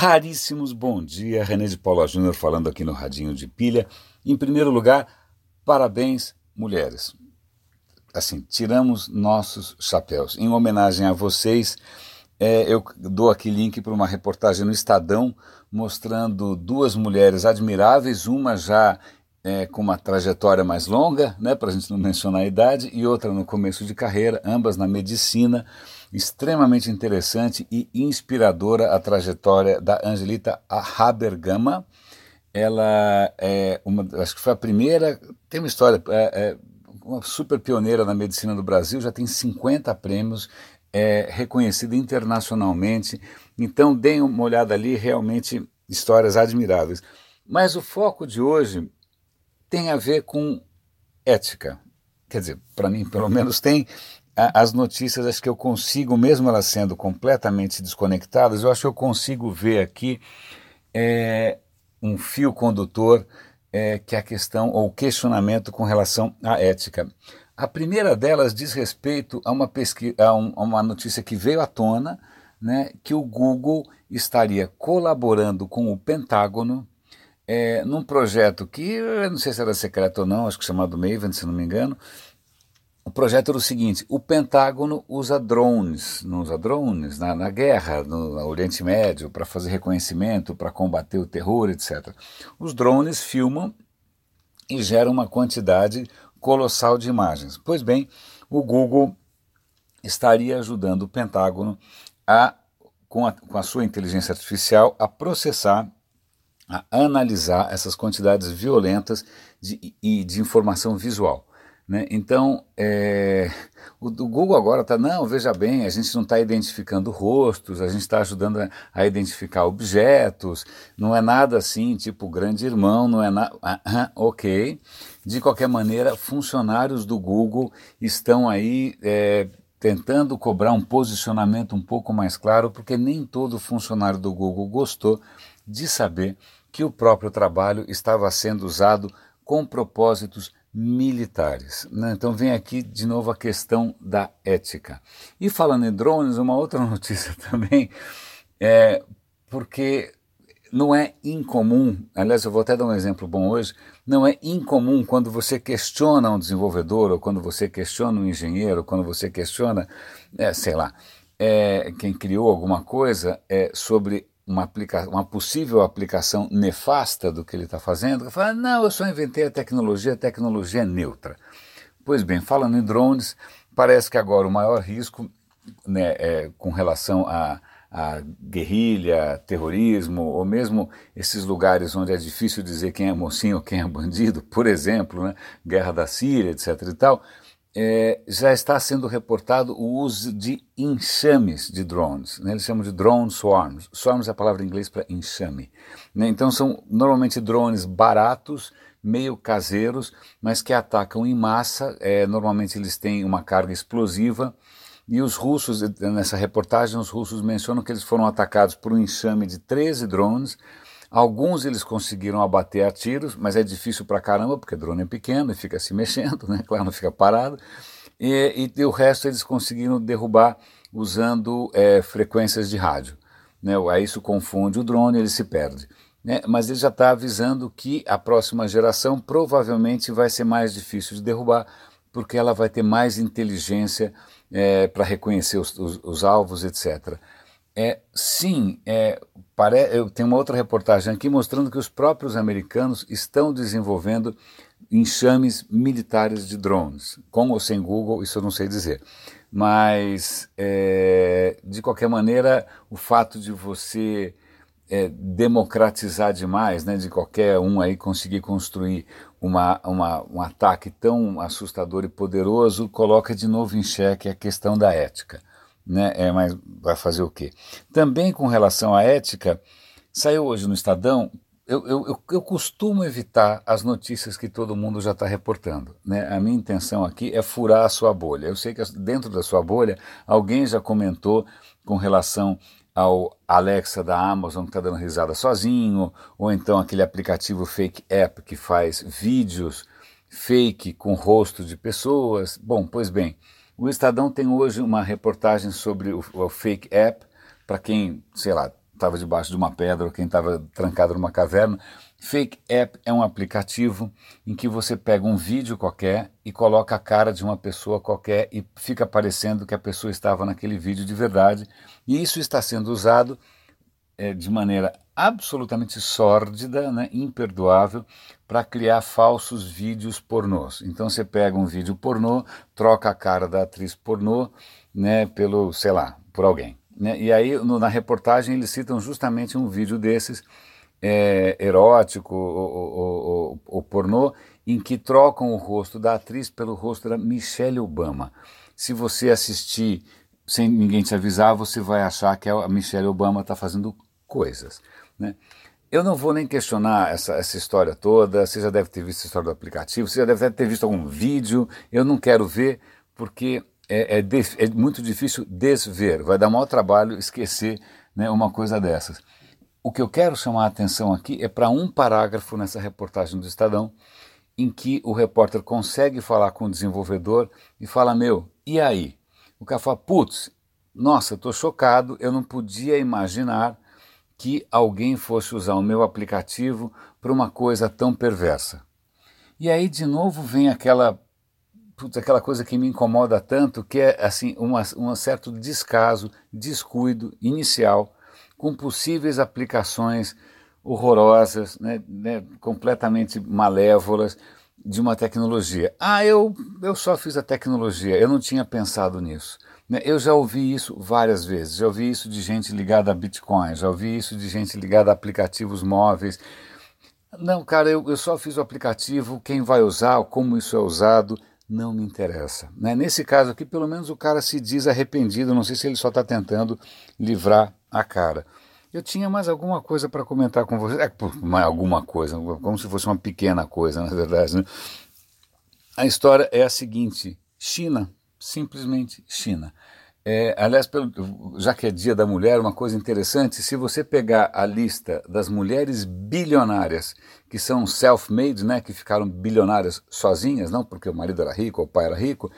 Raríssimos bom dia, René de Paula Júnior falando aqui no Radinho de Pilha. Em primeiro lugar, parabéns, mulheres. Assim, tiramos nossos chapéus. Em homenagem a vocês, é, eu dou aqui link para uma reportagem no Estadão mostrando duas mulheres admiráveis, uma já é, com uma trajetória mais longa, né, para a gente não mencionar a idade, e outra no começo de carreira, ambas na medicina. Extremamente interessante e inspiradora a trajetória da Angelita Habergama. Ela é uma, acho que foi a primeira, tem uma história, é, é uma super pioneira na medicina do Brasil, já tem 50 prêmios, é reconhecida internacionalmente. Então, deem uma olhada ali, realmente histórias admiráveis. Mas o foco de hoje tem a ver com ética. Quer dizer, para mim, pelo menos, tem. As notícias, acho que eu consigo, mesmo elas sendo completamente desconectadas, eu acho que eu consigo ver aqui é, um fio condutor é, que é a questão ou questionamento com relação à ética. A primeira delas diz respeito a uma, a, um, a uma notícia que veio à tona, né, que o Google estaria colaborando com o Pentágono é, num projeto que eu não sei se era secreto ou não, acho que chamado Maven, se não me engano. O projeto era o seguinte: o Pentágono usa drones, não usa drones na, na guerra, no, no Oriente Médio, para fazer reconhecimento, para combater o terror, etc. Os drones filmam e geram uma quantidade colossal de imagens. Pois bem, o Google estaria ajudando o Pentágono a, com a, com a sua inteligência artificial, a processar a analisar essas quantidades violentas de, de, de informação visual. Né? Então, é, o, o, Google agora está, não, veja bem, a gente não está identificando rostos, a gente está ajudando a, a, identificar objetos, não é nada assim, tipo grande irmão, não é nada. Ah, ah, ok. De qualquer maneira, funcionários do Google estão aí é, tentando cobrar um posicionamento um pouco mais claro, porque nem todo funcionário do Google gostou de saber que o próprio trabalho estava sendo usado com propósitos militares. Né? Então vem aqui de novo a questão da ética. E falando em drones, uma outra notícia também é porque não é incomum, aliás, eu vou até dar um exemplo bom hoje, não é incomum quando você questiona um desenvolvedor, ou quando você questiona um engenheiro, ou quando você questiona, é, sei lá, é, quem criou alguma coisa é, sobre uma, aplica uma possível aplicação nefasta do que ele está fazendo, fala, não, eu só inventei a tecnologia, a tecnologia é neutra. Pois bem, falando em drones, parece que agora o maior risco né, é, com relação a, a guerrilha, terrorismo, ou mesmo esses lugares onde é difícil dizer quem é mocinho ou quem é bandido, por exemplo, né, guerra da Síria, etc. e tal, é, já está sendo reportado o uso de enxames de drones. Né? Eles chamam de drone swarms. Swarms é a palavra em inglês para enxame. Né? Então são normalmente drones baratos, meio caseiros, mas que atacam em massa. É, normalmente eles têm uma carga explosiva. E os russos, nessa reportagem, os russos mencionam que eles foram atacados por um enxame de 13 drones Alguns eles conseguiram abater a tiros, mas é difícil pra caramba, porque o drone é pequeno e fica se mexendo, né? claro, não fica parado. E, e o resto eles conseguiram derrubar usando é, frequências de rádio. Né? Aí isso confunde o drone e ele se perde. Né? Mas ele já está avisando que a próxima geração provavelmente vai ser mais difícil de derrubar, porque ela vai ter mais inteligência é, para reconhecer os, os, os alvos, etc. É, sim, é, pare... eu tenho uma outra reportagem aqui mostrando que os próprios americanos estão desenvolvendo enxames militares de drones, com ou sem Google, isso eu não sei dizer. Mas, é, de qualquer maneira, o fato de você é, democratizar demais, né, de qualquer um aí conseguir construir uma, uma, um ataque tão assustador e poderoso, coloca de novo em xeque a questão da ética né? É, mas vai fazer o quê? Também com relação à ética, saiu hoje no Estadão. Eu, eu, eu costumo evitar as notícias que todo mundo já está reportando. Né? A minha intenção aqui é furar a sua bolha. Eu sei que dentro da sua bolha alguém já comentou com relação ao Alexa da Amazon que está dando risada sozinho, ou então aquele aplicativo Fake App que faz vídeos fake com rosto de pessoas. Bom, pois bem, o Estadão tem hoje uma reportagem sobre o, o Fake App, para quem, sei lá, estava debaixo de uma pedra ou quem estava trancado numa caverna. Fake App é um aplicativo em que você pega um vídeo qualquer e coloca a cara de uma pessoa qualquer e fica parecendo que a pessoa estava naquele vídeo de verdade. E isso está sendo usado é, de maneira absolutamente sórdida, né, imperdoável, para criar falsos vídeos pornôs. Então você pega um vídeo pornô, troca a cara da atriz pornô né, pelo, sei lá, por alguém. Né? E aí no, na reportagem eles citam justamente um vídeo desses é, erótico ou, ou, pornô, em que trocam o rosto da atriz pelo rosto da Michelle Obama. Se você assistir sem ninguém te avisar, você vai achar que a Michelle Obama está fazendo coisas. Né? Eu não vou nem questionar essa, essa história toda, você já deve ter visto a história do aplicativo, você já deve ter visto algum vídeo, eu não quero ver, porque é, é, é muito difícil desver, vai dar maior trabalho esquecer né, uma coisa dessas. O que eu quero chamar a atenção aqui é para um parágrafo nessa reportagem do Estadão, em que o repórter consegue falar com o desenvolvedor e fala: Meu, e aí? O cara fala: Putz, nossa, estou chocado, eu não podia imaginar que alguém fosse usar o meu aplicativo para uma coisa tão perversa. E aí, de novo, vem aquela, putz, aquela coisa que me incomoda tanto, que é assim uma, um certo descaso, descuido inicial com possíveis aplicações horrorosas, né, né, completamente malévolas de uma tecnologia. Ah, eu, eu só fiz a tecnologia, eu não tinha pensado nisso. Né, eu já ouvi isso várias vezes, já ouvi isso de gente ligada a Bitcoin, já ouvi isso de gente ligada a aplicativos móveis. Não, cara, eu, eu só fiz o aplicativo, quem vai usar, como isso é usado, não me interessa. Né? Nesse caso aqui, pelo menos o cara se diz arrependido, não sei se ele só está tentando livrar a cara. Eu tinha mais alguma coisa para comentar com você, é, mais alguma coisa, como se fosse uma pequena coisa, na verdade. Né? A história é a seguinte: China, simplesmente China. É, aliás, pelo, já que é Dia da Mulher, uma coisa interessante: se você pegar a lista das mulheres bilionárias que são self-made, né, que ficaram bilionárias sozinhas, não porque o marido era rico ou o pai era rico,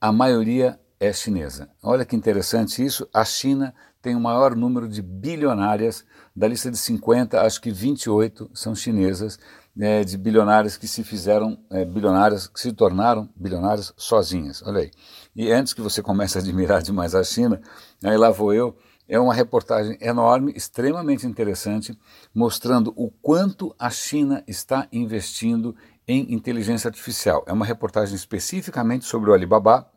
a maioria é chinesa. Olha que interessante isso: a China tem o maior número de bilionárias. Da lista de 50, acho que 28 são chinesas, é, de bilionárias que se fizeram é, bilionárias, que se tornaram bilionárias sozinhas. Olha aí. E antes que você comece a admirar demais a China, aí lá vou eu. É uma reportagem enorme, extremamente interessante, mostrando o quanto a China está investindo em inteligência artificial. É uma reportagem especificamente sobre o Alibaba,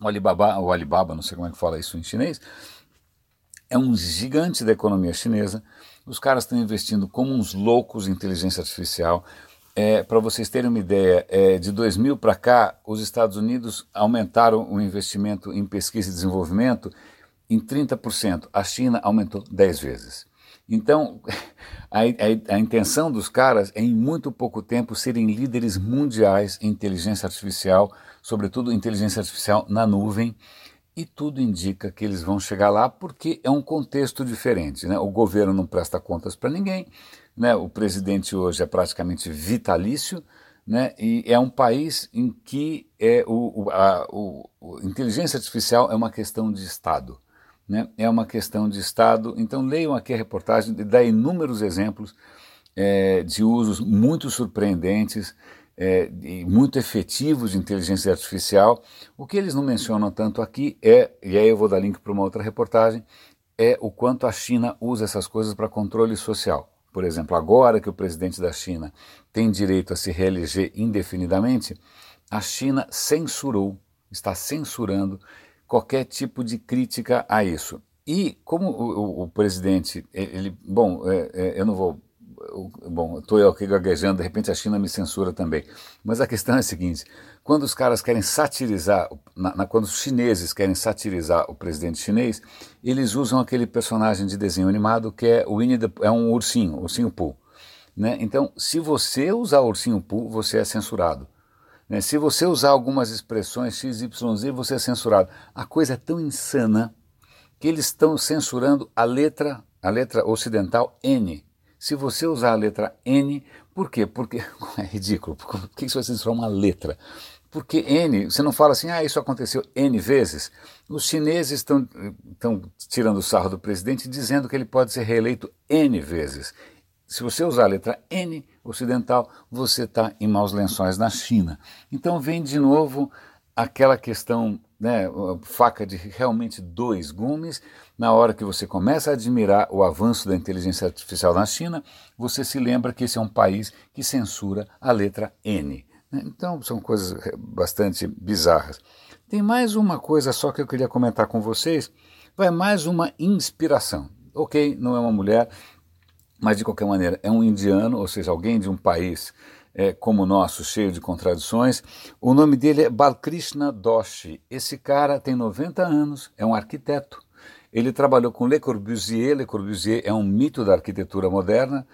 o Alibaba, o Alibaba, não sei como é que fala isso em chinês, é um gigante da economia chinesa. Os caras estão investindo como uns loucos em inteligência artificial. É, para vocês terem uma ideia, é, de 2000 para cá, os Estados Unidos aumentaram o investimento em pesquisa e desenvolvimento em 30%. A China aumentou 10 vezes. Então, a, a, a, intenção dos caras é, em muito pouco tempo, serem líderes mundiais em inteligência artificial, sobretudo inteligência artificial na nuvem, e tudo indica que eles vão chegar lá porque é um contexto diferente. Né? O governo não presta contas para ninguém, né? o presidente hoje é praticamente vitalício, né? e é um país em que é o, a o, inteligência artificial é uma questão de Estado né, é uma questão de Estado. Então leiam aqui a reportagem, dá inúmeros exemplos é, de usos muito surpreendentes é, muito efetivos de inteligência artificial. O que eles não mencionam tanto aqui é, e aí eu vou dar link para uma outra reportagem, é o quanto a China usa essas coisas para controle social. Por exemplo, agora que o presidente da China tem direito a se reeleger indefinidamente, a China censurou, está censurando qualquer tipo de crítica a isso. E como o, o, o presidente, ele, bom, é, é, eu não vou, bom, estou eu aqui gaguejando, de repente a China me censura também. Mas a questão é a seguinte: quando os caras querem satirizar, na, na, quando os chineses querem satirizar o presidente chinês, eles usam aquele personagem de desenho animado que é o Winnie the, é um ursinho, ursinho Pooh. Né? Então, se você usar ursinho Pooh, você é censurado. Né? Se você usar algumas expressões XYZ, você é censurado. A coisa é tão insana que eles estão censurando a letra, a letra ocidental N. Se você usar a letra N, por quê? Porque é ridículo. Por que você censurar uma letra? Porque N, você não fala assim, ah, isso aconteceu N vezes. Os chineses estão tirando o sarro do presidente dizendo que ele pode ser reeleito N vezes. Se você usar a letra N ocidental, você está em maus lençóis na China. Então vem de novo aquela questão, né, faca de realmente dois gumes. Na hora que você começa a admirar o avanço da inteligência artificial na China, você se lembra que esse é um país que censura a letra N. Né? Então são coisas bastante bizarras. Tem mais uma coisa só que eu queria comentar com vocês. Vai mais uma inspiração. Ok, não é uma mulher, mas de qualquer maneira é um indiano, ou seja, alguém de um país é, como o nosso, cheio de contradições. O nome dele é Balkrishna Doshi. Esse cara tem 90 anos, é um arquiteto. Ele trabalhou com Le Corbusier. Le Corbusier é um mito da arquitetura moderna.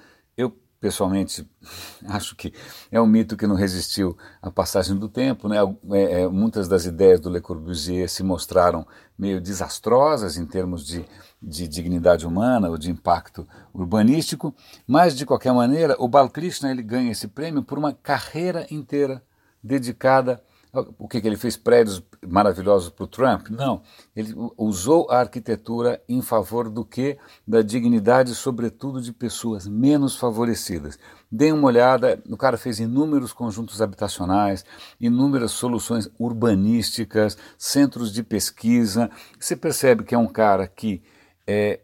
Pessoalmente acho que é um mito que não resistiu à passagem do tempo. Né? É, é, muitas das ideias do Le Corbusier se mostraram meio desastrosas em termos de, de dignidade humana ou de impacto urbanístico, mas de qualquer maneira o Balkrishna ele ganha esse prêmio por uma carreira inteira dedicada o que, que ele fez prédios maravilhosos para o Trump? Não. Ele usou a arquitetura em favor do que? Da dignidade, sobretudo de pessoas menos favorecidas. Deem uma olhada, o cara fez inúmeros conjuntos habitacionais, inúmeras soluções urbanísticas, centros de pesquisa. Você percebe que é um cara que é,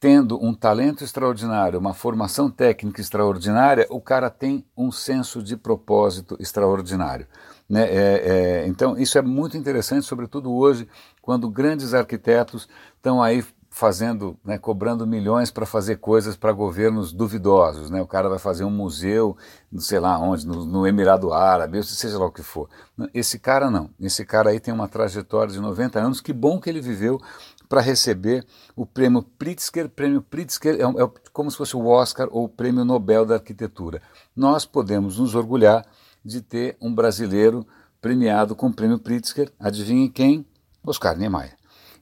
tendo um talento extraordinário, uma formação técnica extraordinária, o cara tem um senso de propósito extraordinário. Né? É, é, então, isso é muito interessante, sobretudo hoje, quando grandes arquitetos estão aí fazendo, né, cobrando milhões para fazer coisas para governos duvidosos. Né? O cara vai fazer um museu, sei lá onde, no, no Emirado Árabe, seja lá o que for. Esse cara não. Esse cara aí tem uma trajetória de 90 anos. Que bom que ele viveu para receber o prêmio Pritzker. Prêmio Pritzker é, é como se fosse o Oscar ou o prêmio Nobel da Arquitetura. Nós podemos nos orgulhar de ter um brasileiro premiado com o prêmio Pritzker. Adivinhe quem? Oscar Niemeyer.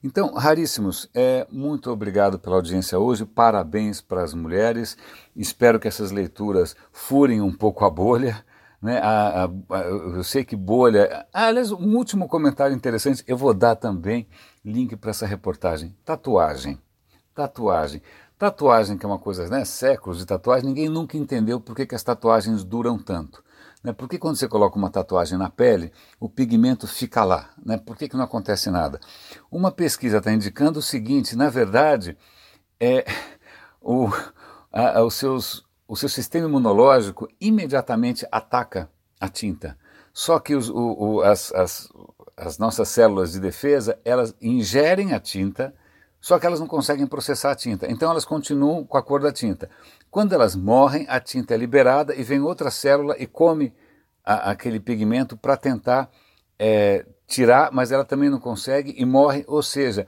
Então, raríssimos, é, muito obrigado pela audiência hoje, parabéns para as mulheres, espero que essas leituras furem um pouco a bolha. Né? A, a, a, eu sei que bolha. Ah, aliás, um último comentário interessante, eu vou dar também link para essa reportagem. Tatuagem. Tatuagem. Tatuagem, que é uma coisa, né? Séculos de tatuagem, ninguém nunca entendeu por que, que as tatuagens duram tanto. Né? Por que quando você coloca uma tatuagem na pele, o pigmento fica lá? Né? Por que, que não acontece nada? Uma pesquisa está indicando o seguinte: na verdade, é, o, a, a, seus, o seu sistema imunológico imediatamente ataca a tinta. Só que os, o, o, as, as, as nossas células de defesa elas ingerem a tinta só que elas não conseguem processar a tinta, então elas continuam com a cor da tinta. Quando elas morrem, a tinta é liberada e vem outra célula e come a, aquele pigmento para tentar é, tirar, mas ela também não consegue e morre. Ou seja,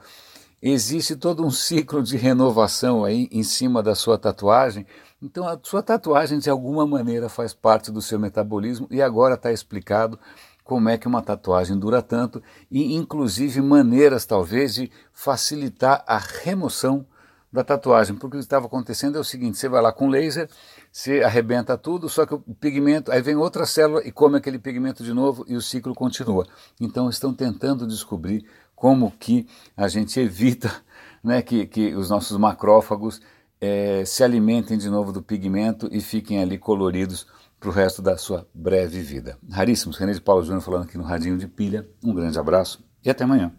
existe todo um ciclo de renovação aí em cima da sua tatuagem. Então a sua tatuagem de alguma maneira faz parte do seu metabolismo e agora está explicado como é que uma tatuagem dura tanto e inclusive maneiras talvez de facilitar a remoção da tatuagem, porque o que estava acontecendo é o seguinte, você vai lá com laser, você arrebenta tudo, só que o pigmento, aí vem outra célula e come aquele pigmento de novo e o ciclo continua. Então estão tentando descobrir como que a gente evita né, que, que os nossos macrófagos é, se alimentem de novo do pigmento e fiquem ali coloridos para o resto da sua breve vida. Raríssimos, René de Paulo Júnior falando aqui no Radinho de Pilha. Um grande abraço e até amanhã.